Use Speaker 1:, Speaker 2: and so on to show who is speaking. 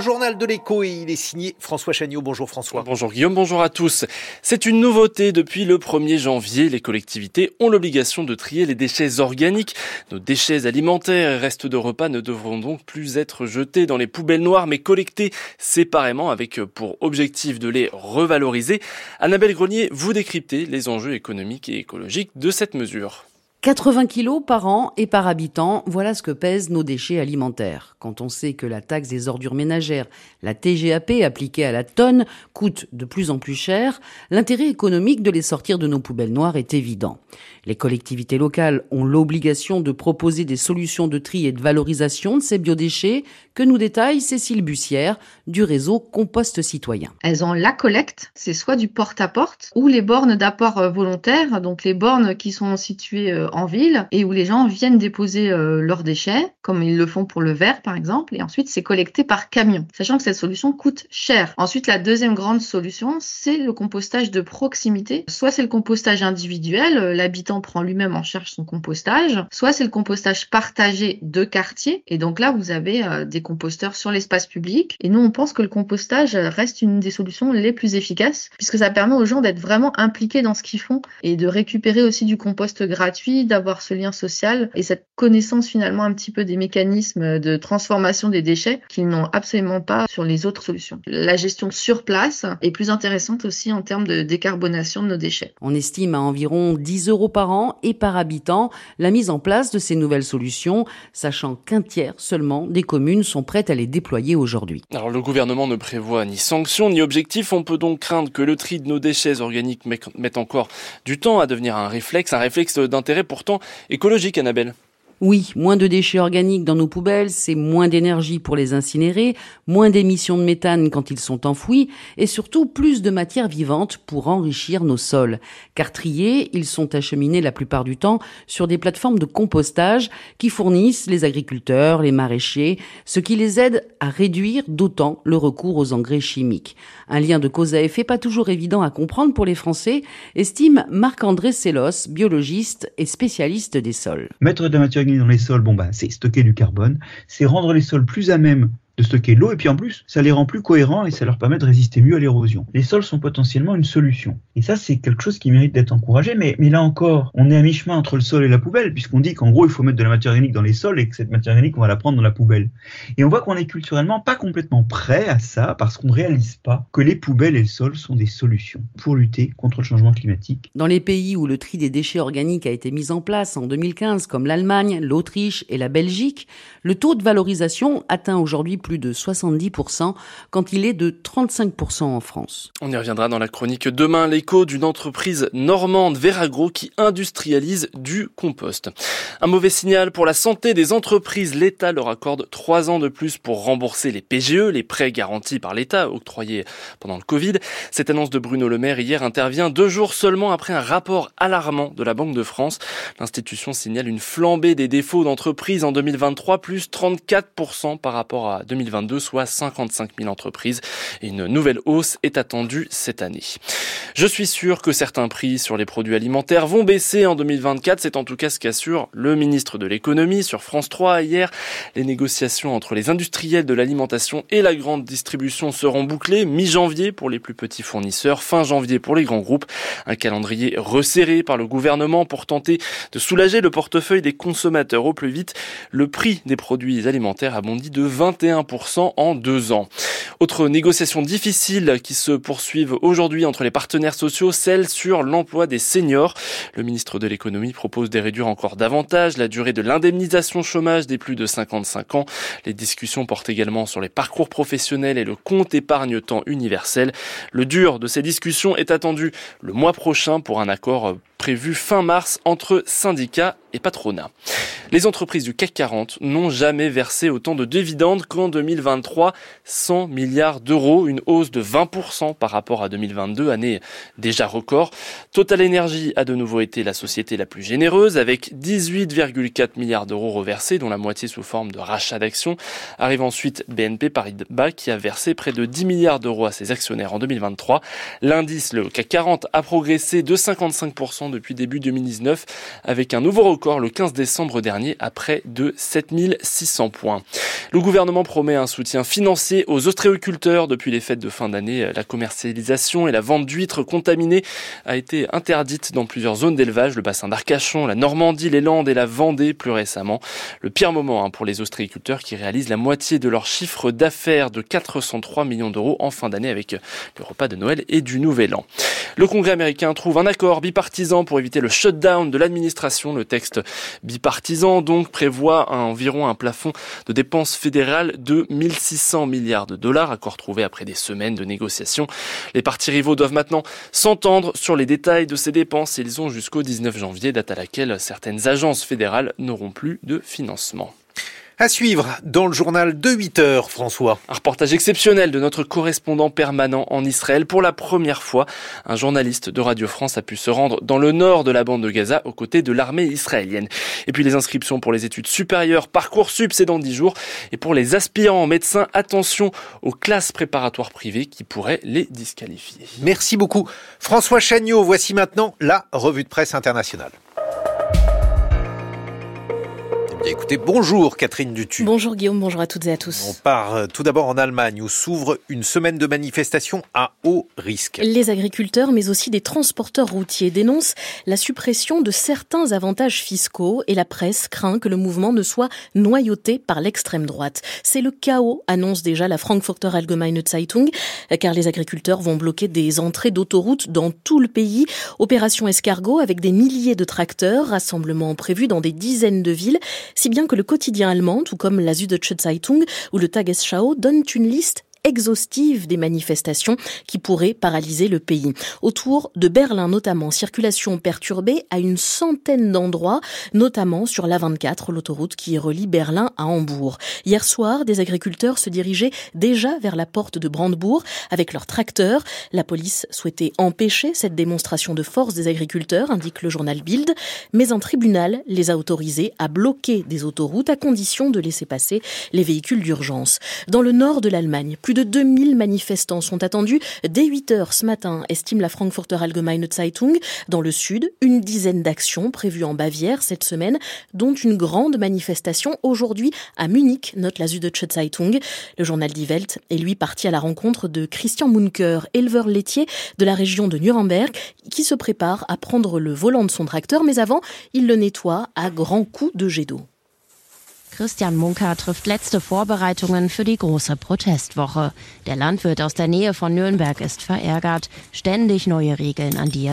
Speaker 1: journal de l'écho et il est signé François Chagnot. Bonjour François.
Speaker 2: Bonjour Guillaume, bonjour à tous. C'est une nouveauté depuis le 1er janvier. Les collectivités ont l'obligation de trier les déchets organiques. Nos déchets alimentaires et restes de repas ne devront donc plus être jetés dans les poubelles noires mais collectés séparément avec pour objectif de les revaloriser. Annabelle Grenier, vous décryptez les enjeux économiques et écologiques de cette mesure.
Speaker 3: 80 kilos par an et par habitant, voilà ce que pèsent nos déchets alimentaires. Quand on sait que la taxe des ordures ménagères, la TGAP appliquée à la tonne, coûte de plus en plus cher, l'intérêt économique de les sortir de nos poubelles noires est évident. Les collectivités locales ont l'obligation de proposer des solutions de tri et de valorisation de ces biodéchets que nous détaille Cécile Bussière du réseau Compost Citoyen.
Speaker 4: Elles ont la collecte, c'est soit du porte-à-porte ou les bornes d'apport euh, volontaire, donc les bornes qui sont situées euh, en ville et où les gens viennent déposer euh, leurs déchets, comme ils le font pour le verre par exemple, et ensuite c'est collecté par camion, sachant que cette solution coûte cher. Ensuite, la deuxième grande solution, c'est le compostage de proximité. Soit c'est le compostage individuel, euh, l'habitant prend lui-même en charge son compostage, soit c'est le compostage partagé de quartier, et donc là vous avez euh, des composteurs sur l'espace public, et nous on pense que le compostage reste une des solutions les plus efficaces, puisque ça permet aux gens d'être vraiment impliqués dans ce qu'ils font et de récupérer aussi du compost gratuit d'avoir ce lien social et cette connaissance finalement un petit peu des mécanismes de transformation des déchets qu'ils n'ont absolument pas sur les autres solutions. La gestion sur place est plus intéressante aussi en termes de décarbonation de nos déchets.
Speaker 3: On estime à environ 10 euros par an et par habitant la mise en place de ces nouvelles solutions, sachant qu'un tiers seulement des communes sont prêtes à les déployer aujourd'hui.
Speaker 2: Alors le gouvernement ne prévoit ni sanctions ni objectifs. On peut donc craindre que le tri de nos déchets organiques mette encore du temps à devenir un réflexe, un réflexe d'intérêt pourtant écologique, Annabelle.
Speaker 3: Oui, moins de déchets organiques dans nos poubelles, c'est moins d'énergie pour les incinérer, moins d'émissions de méthane quand ils sont enfouis, et surtout plus de matière vivante pour enrichir nos sols. Car triés, ils sont acheminés la plupart du temps sur des plateformes de compostage qui fournissent les agriculteurs, les maraîchers, ce qui les aide à réduire d'autant le recours aux engrais chimiques. Un lien de cause à effet pas toujours évident à comprendre pour les Français, estime Marc-André Sellos, biologiste et spécialiste des sols.
Speaker 5: Mettre de dans les sols, bon bah c'est stocker du carbone, c'est rendre les sols plus à même de stocker l'eau et puis en plus ça les rend plus cohérents et ça leur permet de résister mieux à l'érosion. Les sols sont potentiellement une solution et ça c'est quelque chose qui mérite d'être encouragé mais, mais là encore on est à mi-chemin entre le sol et la poubelle puisqu'on dit qu'en gros il faut mettre de la matière organique dans les sols et que cette matière organique on va la prendre dans la poubelle. Et on voit qu'on est culturellement pas complètement prêt à ça parce qu'on ne réalise pas que les poubelles et le sol sont des solutions pour lutter contre le changement climatique.
Speaker 3: Dans les pays où le tri des déchets organiques a été mis en place en 2015 comme l'Allemagne, l'Autriche et la Belgique, le taux de valorisation atteint aujourd'hui plus de 70% quand il est de 35% en France.
Speaker 2: On y reviendra dans la chronique demain, l'écho d'une entreprise normande Veragro qui industrialise du compost. Un mauvais signal pour la santé des entreprises. L'État leur accorde trois ans de plus pour rembourser les PGE, les prêts garantis par l'État octroyés pendant le Covid. Cette annonce de Bruno Le Maire hier intervient deux jours seulement après un rapport alarmant de la Banque de France. L'institution signale une flambée des défauts d'entreprises en 2023, plus 34% par rapport à 2022, soit 55 000 entreprises. Une nouvelle hausse est attendue cette année. Je suis sûr que certains prix sur les produits alimentaires vont baisser en 2024. C'est en tout cas ce qu'assure le ministre de l'économie sur France 3 hier. Les négociations entre les industriels de l'alimentation et la grande distribution seront bouclées mi-janvier pour les plus petits fournisseurs, fin janvier pour les grands groupes. Un calendrier resserré par le gouvernement pour tenter de soulager le portefeuille des consommateurs au plus vite. Le prix des produits alimentaires a bondi de 21% en deux ans. Autre négociation difficile qui se poursuivent aujourd'hui entre les partenaires sociaux, celle sur l'emploi des seniors. Le ministre de l'économie propose de réduire encore davantage la durée de l'indemnisation chômage des plus de 55 ans. Les discussions portent également sur les parcours professionnels et le compte épargne-temps universel. Le dur de ces discussions est attendu le mois prochain pour un accord prévu fin mars entre syndicats et patronat. Les entreprises du CAC 40 n'ont jamais versé autant de dividendes qu'en 2023, 100 milliards d'euros, une hausse de 20% par rapport à 2022, année déjà record. Total Energy a de nouveau été la société la plus généreuse, avec 18,4 milliards d'euros reversés, dont la moitié sous forme de rachat d'actions. Arrive ensuite BNP Paribas, qui a versé près de 10 milliards d'euros à ses actionnaires en 2023. L'indice, le CAC 40, a progressé de 55% depuis début 2019 avec un nouveau record le 15 décembre dernier à près de 7600 points. Le gouvernement promet un soutien financier aux ostréoculteurs depuis les fêtes de fin d'année. La commercialisation et la vente d'huîtres contaminées a été interdite dans plusieurs zones d'élevage, le bassin d'Arcachon, la Normandie, les Landes et la Vendée plus récemment. Le pire moment hein, pour les ostréiculteurs qui réalisent la moitié de leur chiffre d'affaires de 403 millions d'euros en fin d'année avec le repas de Noël et du Nouvel An. Le Congrès américain trouve un accord bipartisan pour éviter le shutdown de l'administration. Le texte bipartisan donc prévoit environ un plafond de dépenses fédérales de 1600 milliards de dollars, accord trouvé après des semaines de négociations. Les partis rivaux doivent maintenant s'entendre sur les détails de ces dépenses et ils ont jusqu'au 19 janvier, date à laquelle certaines agences fédérales n'auront plus de financement.
Speaker 1: À suivre dans le journal de 8 heures, François.
Speaker 2: Un reportage exceptionnel de notre correspondant permanent en Israël. Pour la première fois, un journaliste de Radio France a pu se rendre dans le nord de la bande de Gaza aux côtés de l'armée israélienne. Et puis les inscriptions pour les études supérieures, Parcoursup, c'est dans 10 jours. Et pour les aspirants en médecin, attention aux classes préparatoires privées qui pourraient les disqualifier.
Speaker 1: Merci beaucoup. François Chagnot, voici maintenant la revue de presse internationale. Écoutez, bonjour Catherine Dutu.
Speaker 6: Bonjour Guillaume, bonjour à toutes et à tous.
Speaker 1: On part euh, tout d'abord en Allemagne où s'ouvre une semaine de manifestations à haut risque.
Speaker 6: Les agriculteurs mais aussi des transporteurs routiers dénoncent la suppression de certains avantages fiscaux et la presse craint que le mouvement ne soit noyauté par l'extrême droite. C'est le chaos, annonce déjà la Frankfurter Allgemeine Zeitung, car les agriculteurs vont bloquer des entrées d'autoroutes dans tout le pays. Opération escargot avec des milliers de tracteurs, rassemblements prévus dans des dizaines de villes si bien que le quotidien allemand, tout comme la Süddeutsche Zeitung ou le Tagesschau, donnent une liste exhaustive des manifestations qui pourraient paralyser le pays. Autour de Berlin notamment, circulation perturbée à une centaine d'endroits, notamment sur l'A24, l'autoroute qui relie Berlin à Hambourg. Hier soir, des agriculteurs se dirigeaient déjà vers la porte de Brandebourg avec leurs tracteurs. La police souhaitait empêcher cette démonstration de force des agriculteurs, indique le journal Bild, mais un tribunal les a autorisés à bloquer des autoroutes à condition de laisser passer les véhicules d'urgence. Dans le nord de l'Allemagne, plus de 2000 manifestants sont attendus dès 8 heures ce matin, estime la Frankfurter Allgemeine Zeitung. Dans le sud, une dizaine d'actions prévues en Bavière cette semaine, dont une grande manifestation aujourd'hui à Munich, note la Süddeutsche Zeitung. Le journal Die Welt est lui parti à la rencontre de Christian Munker, éleveur laitier de la région de Nuremberg, qui se prépare à prendre le volant de son tracteur, mais avant, il le nettoie à grands coups de jet d'eau.
Speaker 7: Christian Munker trifft letzte Vorbereitungen für die große Protestwoche. Der Landwirt aus der Nähe von Nürnberg ist verärgert. Ständig neue Regeln, an die er